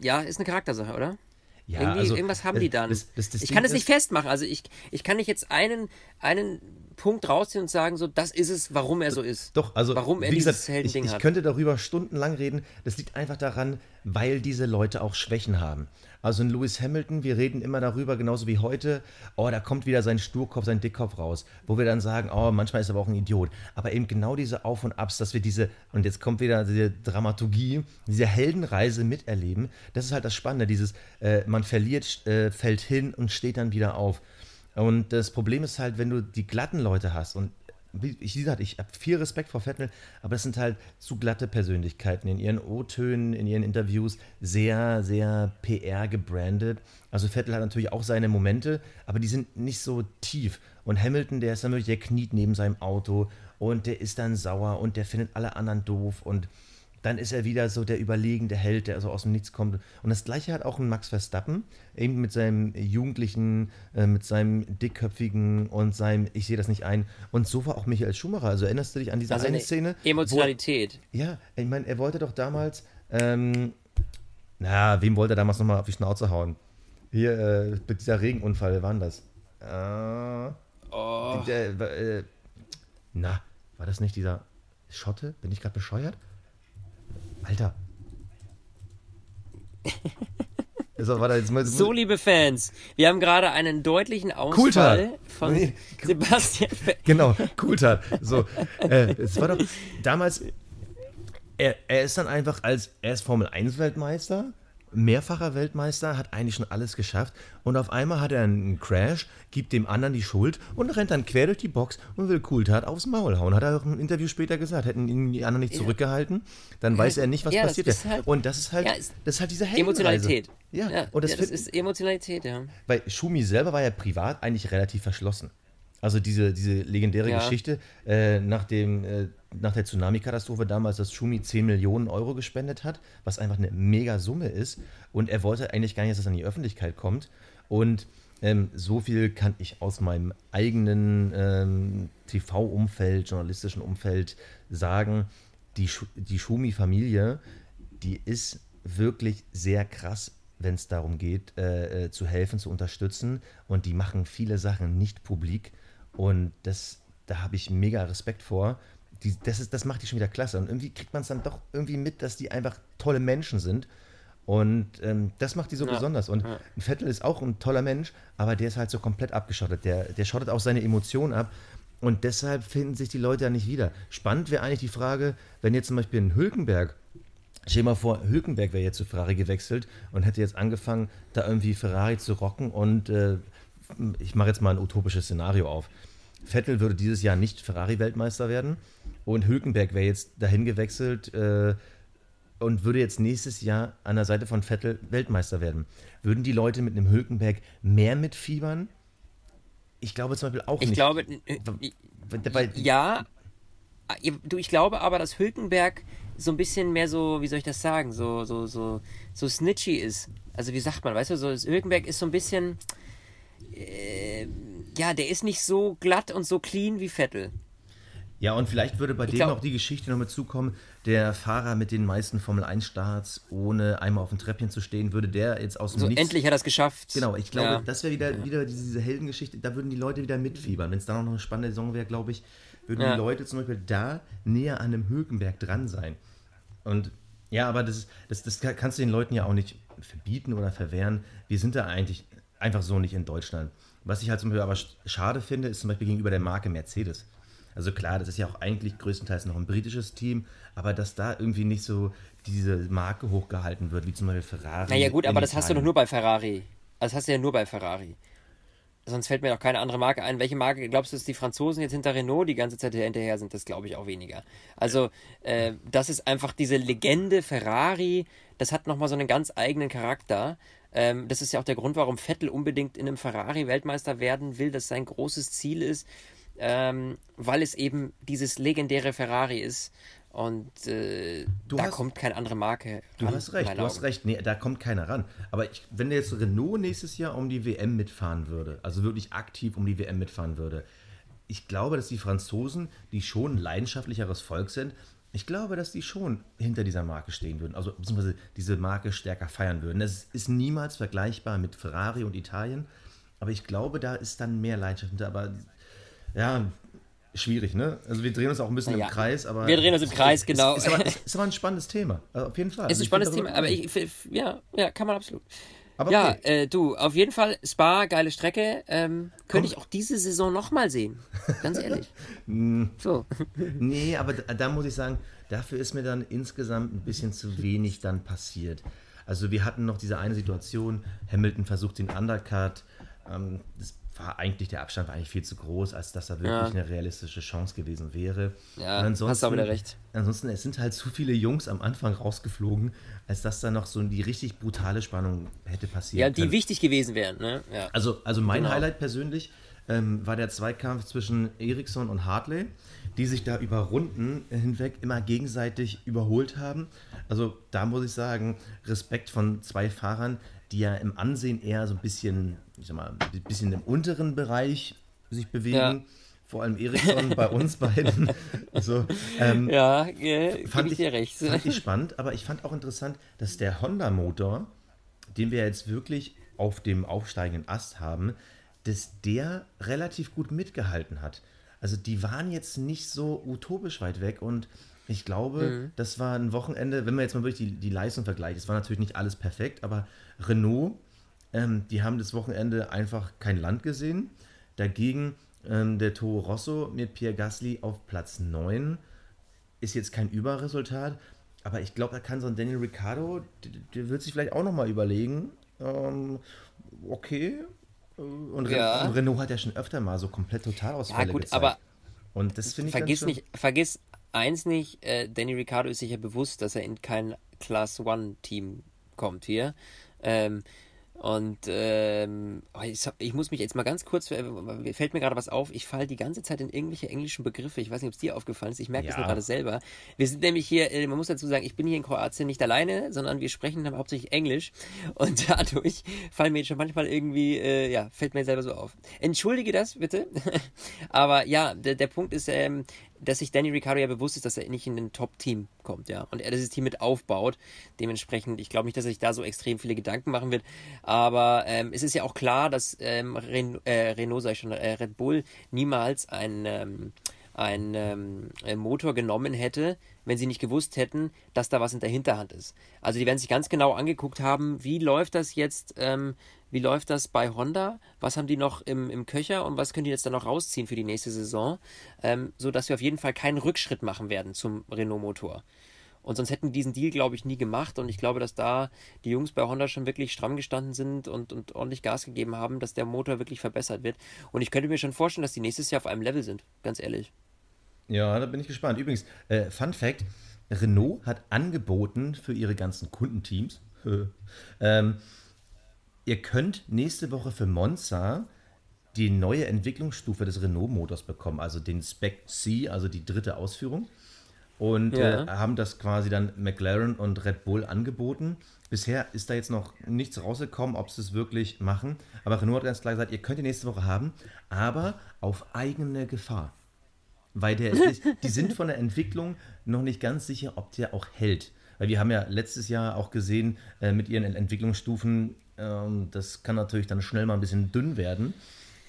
ja, ist eine Charaktersache, oder? Ja, also, irgendwas haben die dann. das- das- das ich kann es nicht festmachen. Also ich, ich kann nicht jetzt einen, einen Punkt rausziehen und sagen, so, das ist es, warum er so ist. Doch, also warum er wie dieses gesagt, ich, ich hat. könnte darüber stundenlang reden. Das liegt einfach daran, weil diese Leute auch Schwächen haben. Also in Lewis Hamilton, wir reden immer darüber, genauso wie heute, oh, da kommt wieder sein Sturkopf, sein Dickkopf raus, wo wir dann sagen, oh, manchmal ist er aber auch ein Idiot. Aber eben genau diese Auf und Abs, dass wir diese, und jetzt kommt wieder diese Dramaturgie, diese Heldenreise miterleben, das ist halt das Spannende, dieses, äh, man verliert, äh, fällt hin und steht dann wieder auf. Und das Problem ist halt, wenn du die glatten Leute hast und wie gesagt, ich habe viel Respekt vor Vettel, aber es sind halt zu glatte Persönlichkeiten in ihren O-Tönen, in ihren Interviews sehr, sehr PR gebrandet. Also Vettel hat natürlich auch seine Momente, aber die sind nicht so tief. Und Hamilton, der ist dann wirklich, der kniet neben seinem Auto und der ist dann sauer und der findet alle anderen doof und dann ist er wieder so der überlegende Held, der so aus dem Nichts kommt. Und das gleiche hat auch ein Max Verstappen, eben mit seinem Jugendlichen, äh, mit seinem dickköpfigen und seinem, ich sehe das nicht ein. Und so war auch Michael Schumacher. Also erinnerst du dich an diese also eine Szene? Emotionalität. Wo, ja, ich meine, er wollte doch damals, ähm, na, wem wollte er damals nochmal auf die Schnauze hauen? Hier, äh, mit dieser Regenunfall, wer war denn das? Äh, Oh, der, äh, na, war das nicht dieser Schotte? Bin ich gerade bescheuert? Alter. So, warte, jetzt muss, So, liebe Fans, wir haben gerade einen deutlichen Ausfall Coulthard. von Nee, Sebastian Vettel. Genau, Coulthard. So, äh, es war doch damals. Er, er ist dann einfach als er ist Formel 1 Weltmeister, mehrfacher Weltmeister, hat eigentlich schon alles geschafft und auf einmal hat er einen Crash, gibt dem anderen die Schuld und rennt dann quer durch die Box und will Coulthard aufs Maul hauen. Hat er auch im Interview später gesagt, hätten ihn die anderen nicht zurückgehalten, dann weiß er nicht, was Ja, passiert ist halt- und das ist halt, Ja, das ist halt diese Heldenreise. Emotionalität. Ja, ja, und das, ja, das ist Emotionalität, ja. bei Schumi selber war ja privat eigentlich relativ verschlossen. Also diese, diese legendäre Ja. Geschichte äh, nach, dem, äh, nach der Tsunami-Katastrophe damals, dass Schumi 10 Millionen Euro gespendet hat, was einfach eine mega Summe ist. Und er wollte eigentlich gar nicht, dass das an die Öffentlichkeit kommt. Und ähm, so viel kann ich aus meinem eigenen ähm, TV-Umfeld, journalistischen Umfeld sagen. Die, Schu die Schumi-Familie, die ist wirklich sehr krass, wenn es darum geht, äh, äh, zu helfen, zu unterstützen. Und die machen viele Sachen nicht publik. Und das, da habe ich mega Respekt vor. Die, das, ist, das macht die schon wieder klasse. Und irgendwie kriegt man es dann doch irgendwie mit, dass die einfach tolle Menschen sind. Und ähm, das macht die so Ja, besonders. Und ja. Vettel ist auch ein toller Mensch, aber der ist halt so komplett abgeschottet. Der, der schottet auch seine Emotionen ab. Und deshalb finden sich die Leute ja nicht wieder. Spannend wäre eigentlich die Frage, wenn jetzt zum Beispiel ein Hülkenberg Stell mal vor, Hülkenberg wäre jetzt zu Ferrari gewechselt und hätte jetzt angefangen, da irgendwie Ferrari zu rocken und äh, ich mache jetzt mal ein utopisches Szenario auf. Vettel würde dieses Jahr nicht Ferrari-Weltmeister werden und Hülkenberg wäre jetzt dahin gewechselt äh, und würde jetzt nächstes Jahr an der Seite von Vettel Weltmeister werden. Würden die Leute mit einem Hülkenberg mehr mitfiebern? Ich glaube zum Beispiel auch Ich nicht. glaube, weil, ja, du, ich glaube aber, dass Hülkenberg so ein bisschen mehr so, wie soll ich das sagen, so, so, so, so snitchy ist. Also wie sagt man, weißt du, so Hülkenberg ist so ein bisschen, äh, ja, der ist nicht so glatt und so clean wie Vettel. Ja, und vielleicht würde bei dem glaub- auch die Geschichte noch mit zukommen, der Fahrer mit den meisten Formel-1-Starts, ohne einmal auf dem Treppchen zu stehen, würde der jetzt aus dem So Nichts... endlich hat er es geschafft. Genau, ich glaube, Ja. das wäre wieder, wieder diese, diese Heldengeschichte, da würden die Leute wieder mitfiebern. Wenn es dann auch noch eine spannende Saison wäre, glaube ich, würden Ja. die Leute zum Beispiel da näher an einem Hülkenberg dran sein. Und ja, aber das, das, das kannst du den Leuten ja auch nicht verbieten oder verwehren. Wir sind da eigentlich einfach so nicht in Deutschland. Was ich halt zum Beispiel aber sch- schade finde, ist zum Beispiel gegenüber der Marke Mercedes. Also klar, das ist ja auch eigentlich größtenteils noch ein britisches Team, aber dass da irgendwie nicht so diese Marke hochgehalten wird, wie zum Beispiel Ferrari. Naja gut, aber das hast du doch Italien. nur bei Ferrari. Also das hast du ja nur bei Ferrari. Sonst fällt mir doch keine andere Marke ein. Welche Marke glaubst du, dass die Franzosen jetzt hinter Renault die ganze Zeit hinterher sind? Das glaube ich auch weniger. Also, äh, das ist einfach diese Legende Ferrari. Das hat nochmal so einen ganz eigenen Charakter. Ähm, das ist ja auch der Grund, warum Vettel unbedingt in einem Ferrari Weltmeister werden will, dass sein großes Ziel ist, ähm, weil es eben dieses legendäre Ferrari ist. Und äh, da hast, kommt keine andere Marke. Du ran, hast recht, du hast recht. Nee, da kommt keiner ran. Aber ich, wenn jetzt Renault nächstes Jahr um die WM mitfahren würde, also wirklich aktiv um die WM mitfahren würde, ich glaube, dass die Franzosen, die schon ein leidenschaftlicheres Volk sind, ich glaube, dass die schon hinter dieser Marke stehen würden, also beziehungsweise diese Marke stärker feiern würden. Es ist niemals vergleichbar mit Ferrari und Italien, aber ich glaube, da ist dann mehr Leidenschaft hinter. Aber ja, schwierig, ne? Also wir drehen uns auch ein bisschen ja. im Kreis, aber. Wir drehen uns im Kreis, genau. Ist, ist, aber, ist, aber, ein spannendes Thema. Also auf jeden Fall. Es ist ein spannendes Thema, aber ich, ja, ja, kann man absolut. Aber ja, okay. äh, du, auf jeden Fall Spa, geile Strecke. Ähm, könnte ich auch diese Saison nochmal sehen. Ganz ehrlich. so. nee, aber da, da, muss ich sagen, dafür ist mir dann insgesamt ein bisschen zu wenig dann passiert. Also wir hatten noch diese eine Situation, Hamilton versucht den Undercut. Ähm, das war eigentlich, der Abstand war eigentlich viel zu groß, als dass da wirklich ja. eine realistische Chance gewesen wäre. Ja, hast du aber wieder recht. Ansonsten, es sind halt zu viele Jungs am Anfang rausgeflogen, als dass da noch so die richtig brutale Spannung hätte passiert. Ja, die können. wichtig gewesen wären. Ne? Ja. Also, also mein genau. Highlight persönlich ähm, war der Zweikampf zwischen Ericsson und Hartley, die sich da über Runden hinweg immer gegenseitig überholt haben. Also da muss ich sagen, Respekt von zwei Fahrern, die ja im Ansehen eher so ein bisschen, ich sag mal, ein bisschen im unteren Bereich sich bewegen. Ja. Vor allem Ericsson bei uns beiden. Also, ähm, ja, äh, fand ich recht. Fand ich spannend, aber ich fand auch interessant, dass der Honda-Motor, den wir jetzt wirklich auf dem aufsteigenden Ast haben, dass der relativ gut mitgehalten hat. Also die waren jetzt nicht so utopisch weit weg und ich glaube, mhm. das war ein Wochenende, wenn man jetzt mal wirklich die, die Leistung vergleicht, es war natürlich nicht alles perfekt, aber Renault, ähm, die haben das Wochenende einfach kein Land gesehen. Dagegen ähm, der Toro Rosso mit Pierre Gasly auf Platz 9 ist jetzt kein Überresultat, aber ich glaube, da kann so ein Daniel Ricciardo, der, wird sich vielleicht auch nochmal überlegen, ähm, okay, äh, und, ja. Renault hat ja schon öfter mal so komplett Totalausfälle ja, gut, gezeigt. aber und das finde ich vergiss nicht, vergiss eins nicht, äh, Danny Ricciardo ist sich ja bewusst, dass er in kein Class One Team kommt hier. Ähm, und ähm, oh, ich, ich, muss mich jetzt mal ganz kurz, äh, fällt mir gerade was auf, ich falle die ganze Zeit in irgendwelche englischen Begriffe. Ich weiß nicht, ob es dir aufgefallen ist, ich merke ja. das nur gerade selber. Wir sind nämlich hier, äh, man muss dazu sagen, ich bin hier in Kroatien nicht alleine, sondern wir sprechen dann hauptsächlich Englisch und dadurch fallen mir jetzt schon manchmal irgendwie, äh, ja, fällt mir selber so auf. Entschuldige das bitte, aber ja, der, der Punkt ist, ähm, dass sich Danny Ricciardo ja bewusst ist, dass er nicht in ein Top-Team kommt, ja. Und er dieses Team mit aufbaut. Dementsprechend, ich glaube nicht, dass er sich da so extrem viele Gedanken machen wird. Aber ähm, es ist ja auch klar, dass ähm, Ren äh, Renault, sag ich schon, äh, Red Bull niemals ein, ähm, ein ähm, Motor genommen hätte, wenn sie nicht gewusst hätten, dass da was in der Hinterhand ist. Also die werden sich ganz genau angeguckt haben, wie läuft das jetzt ähm, wie läuft das bei Honda? Was haben die noch im, im Köcher und was können die jetzt dann noch rausziehen für die nächste Saison? Ähm, so dass wir auf jeden Fall keinen Rückschritt machen werden zum Renault-Motor. Und sonst hätten die diesen Deal, glaube ich, nie gemacht. Und ich glaube, dass da die Jungs bei Honda schon wirklich stramm gestanden sind und, und ordentlich Gas gegeben haben, dass der Motor wirklich verbessert wird. Und ich könnte mir schon vorstellen, dass die nächstes Jahr auf einem Level sind, ganz ehrlich. Ja, da bin ich gespannt. Übrigens, äh, Fun Fact: Renault hat angeboten für ihre ganzen Kundenteams, ähm, Ihr könnt nächste Woche für Monza die neue Entwicklungsstufe des Renault-Motors bekommen, also den Spec C, also die dritte Ausführung. Und ja. äh, haben das quasi dann McLaren und Red Bull angeboten. Bisher ist da jetzt noch nichts rausgekommen, ob sie es wirklich machen. Aber Renault hat ganz klar gesagt, ihr könnt die nächste Woche haben, aber auf eigene Gefahr. Weil der, die sind von der Entwicklung noch nicht ganz sicher, ob der auch hält. Weil wir haben ja letztes Jahr auch gesehen, äh, mit ihren Entwicklungsstufen ähm, das kann natürlich dann schnell mal ein bisschen dünn werden.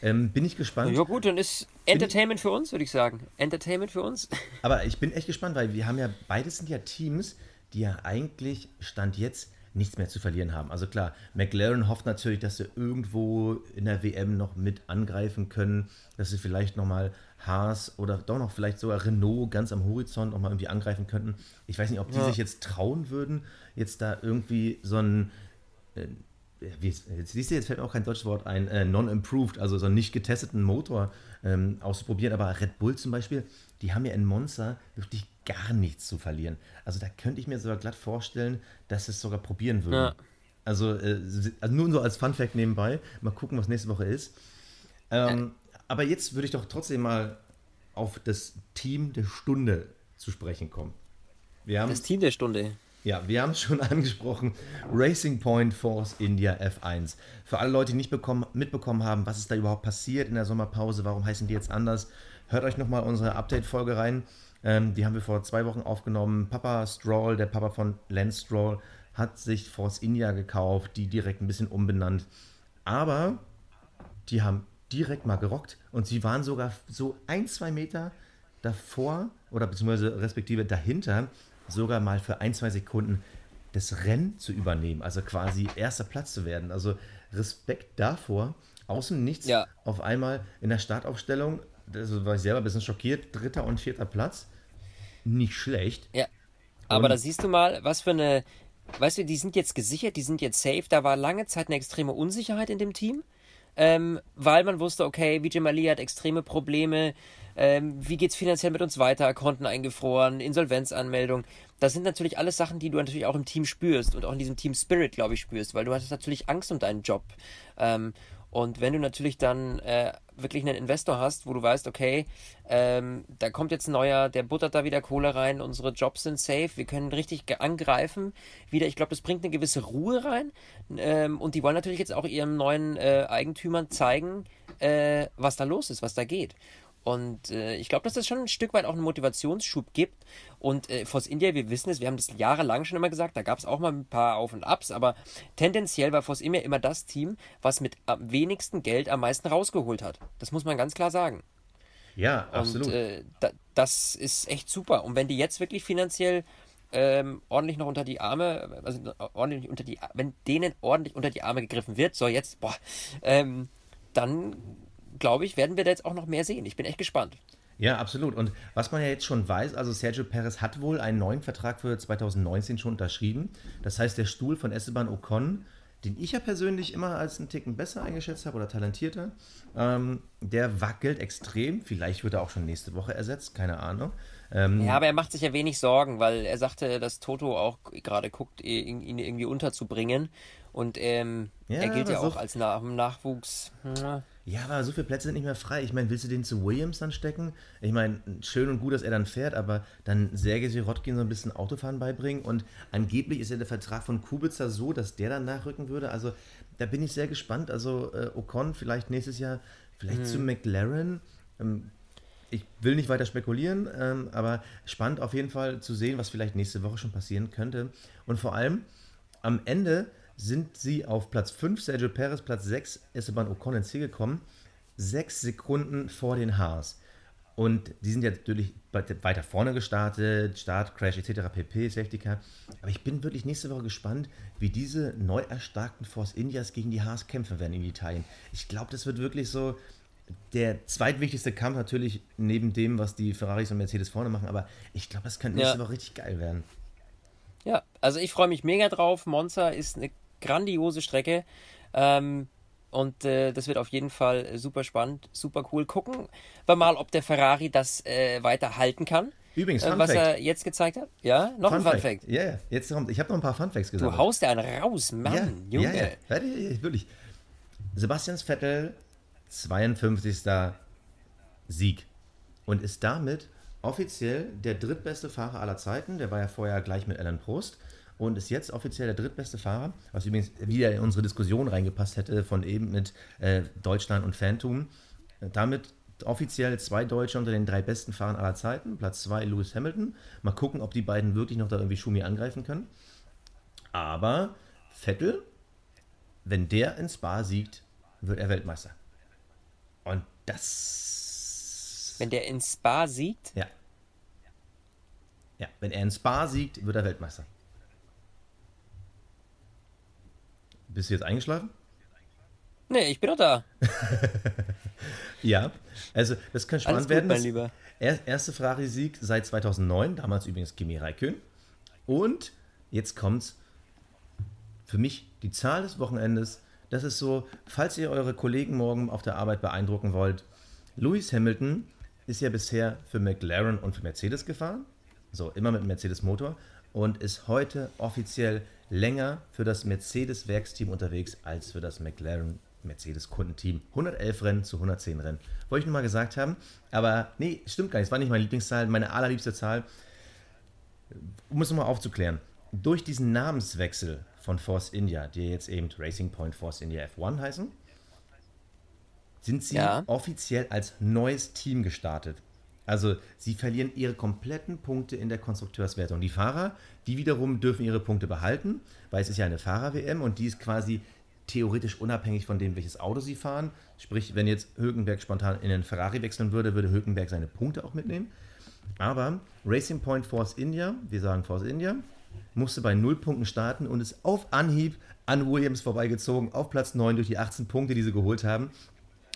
Ähm, bin ich gespannt. Ja gut, dann ist Entertainment für uns, würde ich sagen. Entertainment für uns. Aber ich bin echt gespannt, weil wir haben ja, beides sind ja Teams, die ja eigentlich Stand jetzt nichts mehr zu verlieren haben. Also klar, McLaren hofft natürlich, dass sie irgendwo in der WM noch mit angreifen können, dass sie vielleicht nochmal Haas oder doch noch vielleicht sogar Renault ganz am Horizont nochmal irgendwie angreifen könnten. Ich weiß nicht, ob die ja. sich jetzt trauen würden, jetzt da irgendwie so ein äh, jetzt siehst du, jetzt fällt mir auch kein deutsches Wort ein, äh, non-improved, also so einen nicht getesteten Motor ähm, auszuprobieren. Aber Red Bull zum Beispiel, die haben ja in Monza wirklich gar nichts zu verlieren. Also da könnte ich mir sogar glatt vorstellen, dass sie es sogar probieren würden. Ja. Also, äh, also, nur so als Fun-Fact nebenbei. Mal gucken, was nächste Woche ist. Ähm, ja. Aber jetzt würde ich doch trotzdem mal auf das Team der Stunde zu sprechen kommen. Das Team der Stunde. Ja, wir haben es schon angesprochen. Racing Point Force India F1. Für alle Leute, die nicht bekommen, mitbekommen haben, was ist da überhaupt passiert in der Sommerpause, warum heißen die jetzt anders, hört euch nochmal unsere Update-Folge rein. Ähm, die haben wir vor zwei Wochen aufgenommen. Papa Stroll, der Papa von Lance Stroll, hat sich Force India gekauft, die direkt ein bisschen umbenannt. Aber die haben direkt mal gerockt und sie waren sogar so ein, zwei Meter davor oder beziehungsweise respektive dahinter sogar mal für ein, zwei Sekunden das Rennen zu übernehmen, also quasi erster Platz zu werden. Also Respekt davor. Außen nichts, ja. auf einmal in der Startaufstellung, das war ich selber ein bisschen schockiert, dritter und vierter Platz. Nicht schlecht. Ja. Aber und da siehst du mal, was für eine, weißt du, die sind jetzt gesichert, die sind jetzt safe. Da war lange Zeit eine extreme Unsicherheit in dem Team, ähm, weil man wusste, okay, Vijay Mali hat extreme Probleme, ähm, wie geht es finanziell mit uns weiter? Konten eingefroren, Insolvenzanmeldung. Das sind natürlich alles Sachen, die du natürlich auch im Team spürst und auch in diesem Team Spirit, glaube ich, spürst, weil du hast natürlich Angst um deinen Job. Ähm, und wenn du natürlich dann äh, wirklich einen Investor hast, wo du weißt, okay, ähm, da kommt jetzt ein neuer, der buttert da wieder Kohle rein, unsere Jobs sind safe, wir können richtig angreifen. Wieder, ich glaube, das bringt eine gewisse Ruhe rein. Ähm, und die wollen natürlich jetzt auch ihren neuen äh, Eigentümern zeigen, äh, was da los ist, was da geht. Und äh, ich glaube, dass das schon ein Stück weit auch einen Motivationsschub gibt. Und äh, Force India, wir wissen es, wir haben das jahrelang schon immer gesagt, da gab es auch mal ein paar Auf und Abs, aber tendenziell war Force India immer das Team, was mit am wenigsten Geld am meisten rausgeholt hat. Das muss man ganz klar sagen. Ja, absolut. Und äh, da, das ist echt super. Und wenn die jetzt wirklich finanziell ähm, ordentlich noch unter die Arme, also ordentlich unter die, wenn denen ordentlich unter die Arme gegriffen wird, so jetzt, boah, ähm, dann glaube ich, werden wir da jetzt auch noch mehr sehen. Ich bin echt gespannt. Ja, absolut. Und was man ja jetzt schon weiß, also Sergio Perez hat wohl einen neuen Vertrag für 2019 schon unterschrieben. Das heißt, der Stuhl von Esteban Ocon, den ich ja persönlich immer als einen Ticken besser eingeschätzt habe oder talentierter, ähm, der wackelt extrem. Vielleicht wird er auch schon nächste Woche ersetzt, keine Ahnung. Ähm, ja, aber er macht sich ja wenig Sorgen, weil er sagte, dass Toto auch gerade guckt, ihn irgendwie unterzubringen. Und ähm, ja, er gilt ja auch als Nach Nachwuchs. Hm. Ja, aber so viele Plätze sind nicht mehr frei. Ich meine, willst du den zu Williams dann stecken? Ich meine, schön und gut, dass er dann fährt, aber dann Sergei Sirotkin so ein bisschen Autofahren beibringen und angeblich ist ja der Vertrag von Kubica so, dass der dann nachrücken würde. Also da bin ich sehr gespannt. Also äh, Ocon vielleicht nächstes Jahr, vielleicht hm. zu McLaren. Ähm, ich will nicht weiter spekulieren, ähm, aber spannend auf jeden Fall zu sehen, was vielleicht nächste Woche schon passieren könnte. Und vor allem am Ende sind sie auf Platz 5, Sergio Perez Platz 6, Esteban Ocon ins Ziel gekommen, sechs Sekunden vor den Haas. Und die sind ja natürlich weiter vorne gestartet, Start, Crash etc. pp, Safety Car. Aber ich bin wirklich nächste Woche gespannt, wie diese neu erstarkten Force Indias gegen die Haas kämpfen werden in Italien. Ich glaube, das wird wirklich so der zweitwichtigste Kampf natürlich neben dem, was die Ferraris und Mercedes vorne machen. Aber ich glaube, das könnte nächste ja. Woche richtig geil werden. Ja, also ich freue mich mega drauf. Monza ist eine grandiose Strecke. Ähm, und äh, das wird auf jeden Fall super spannend, super cool. Gucken wir mal, ob der Ferrari das äh, weiter halten kann. Übrigens, äh, was er jetzt gezeigt hat. Ja, noch Fun ein Fun Fact. Ja, yeah, jetzt kommt, ich habe noch ein paar Fun Facts gesagt. Du haust ja einen raus, Mann, ja, Junge. Ja, ja. ja, wirklich. Sebastian Vettel, 52. Sieg. Und ist damit offiziell der drittbeste Fahrer aller Zeiten. Der war ja vorher gleich mit Alan Prost und ist jetzt offiziell der drittbeste Fahrer, was übrigens wieder in unsere Diskussion reingepasst hätte von eben mit äh, Deutschland und Phantom. Damit offiziell zwei Deutsche unter den drei besten Fahrern aller Zeiten. Platz zwei Lewis Hamilton. Mal gucken, ob die beiden wirklich noch da irgendwie Schumi angreifen können. Aber Vettel, wenn der ins Spa siegt, wird er Weltmeister. Und das. Wenn der ins Spa siegt? Ja. Ja, wenn er ins Spa siegt, wird er Weltmeister. Bist du jetzt eingeschlafen? Nee, ich bin doch da. ja, also das kann spannend gut, werden. Mein Lieber. erste Ferrari-Sieg seit 2009, damals übrigens Kimi Räikkönen. Und jetzt kommt's. für mich die Zahl des Wochenendes. Das ist so, falls ihr eure Kollegen morgen auf der Arbeit beeindrucken wollt. Lewis Hamilton ist ja bisher für McLaren und für Mercedes gefahren. So, immer mit Mercedes-Motor. Und ist heute offiziell länger für das Mercedes-Werksteam unterwegs als für das McLaren Mercedes-Kundenteam. 111 Rennen zu 110 Rennen. Wollte ich nur mal gesagt haben. Aber nee, stimmt gar nicht. Es war nicht meine Lieblingszahl. Meine allerliebste Zahl, um es nochmal aufzuklären. Durch diesen Namenswechsel von Force India, die jetzt eben Racing Point Force India F1 heißen, sind sie Ja. offiziell als neues Team gestartet. Also sie verlieren ihre kompletten Punkte in der Konstrukteurswertung. Die Fahrer, die wiederum dürfen ihre Punkte behalten, weil es ist ja eine Fahrer-WM und die ist quasi theoretisch unabhängig von dem, welches Auto sie fahren. Sprich, wenn jetzt Hülkenberg spontan in einen Ferrari wechseln würde, würde Hülkenberg seine Punkte auch mitnehmen. Aber Racing Point Force India, wir sagen Force India, musste bei 0 Punkten starten und ist auf Anhieb an Williams vorbeigezogen, auf Platz 9 durch die 18 Punkte, die sie geholt haben.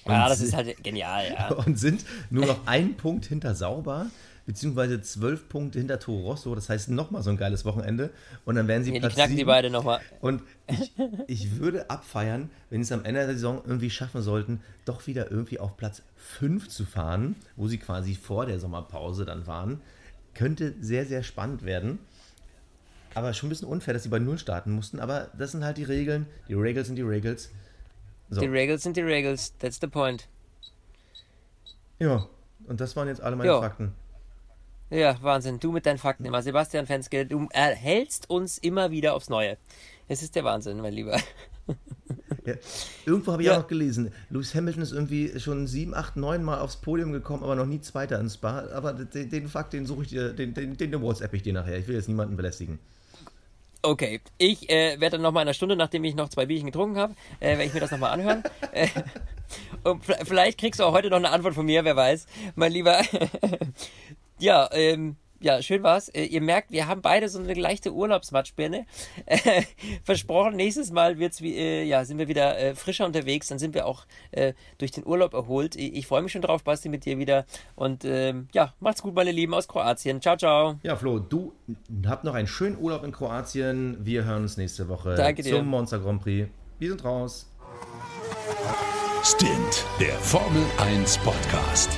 Ja, das ist halt genial, ja. und sind nur noch ein Punkt hinter Sauber, beziehungsweise zwölf Punkte hinter Toro Rosso. Das heißt, nochmal so ein geiles Wochenende. Und dann werden sie Ja, die Platz knacken die sieben. beide nochmal. Und ich, ich würde abfeiern, wenn sie es am Ende der Saison irgendwie schaffen sollten, doch wieder irgendwie auf Platz 5 zu fahren, wo sie quasi vor der Sommerpause dann waren. Könnte sehr, sehr spannend werden. Aber schon ein bisschen unfair, dass sie bei Null starten mussten. Aber das sind halt die Regeln. Die Regels sind die Regels. So. Die Regels sind die Regels. That's the point. Ja, und das waren jetzt alle meine Ja. Fakten. Ja, Wahnsinn. Du mit deinen Fakten immer. Sebastian Fenske, du erhältst uns immer wieder aufs Neue. Es ist der Wahnsinn, mein Lieber. Ja. Irgendwo habe ich Ja. auch noch gelesen, Lewis Hamilton ist irgendwie schon sieben, acht, neun Mal aufs Podium gekommen, aber noch nie Zweiter ins Spa. Aber den, den Fakt, den suche ich dir, den, den, den WhatsApp ich dir nachher. Ich will jetzt niemanden belästigen. Okay, ich äh, werde dann noch mal in einer Stunde, nachdem ich noch zwei Bierchen getrunken habe, äh, werde ich mir das noch mal anhören. äh, und vielleicht kriegst du auch heute noch eine Antwort von mir, wer weiß. Mein Lieber, ja, ähm, ja, schön war's. Äh, ihr merkt, wir haben beide so eine leichte Urlaubsmatschbirne. Äh, versprochen, nächstes Mal wird's wie, äh, ja, sind wir wieder frischer unterwegs. Dann sind wir auch durch den Urlaub erholt. Ich, ich freue mich schon drauf, Basti, mit dir wieder. Und ähm, ja, macht's gut, meine Lieben aus Kroatien. Ciao, ciao. Ja, Flo, du habt noch einen schönen Urlaub in Kroatien. Wir hören uns nächste Woche Danke dir. zum Monster Grand Prix. Wir sind raus. Stint, der Formel 1 Podcast.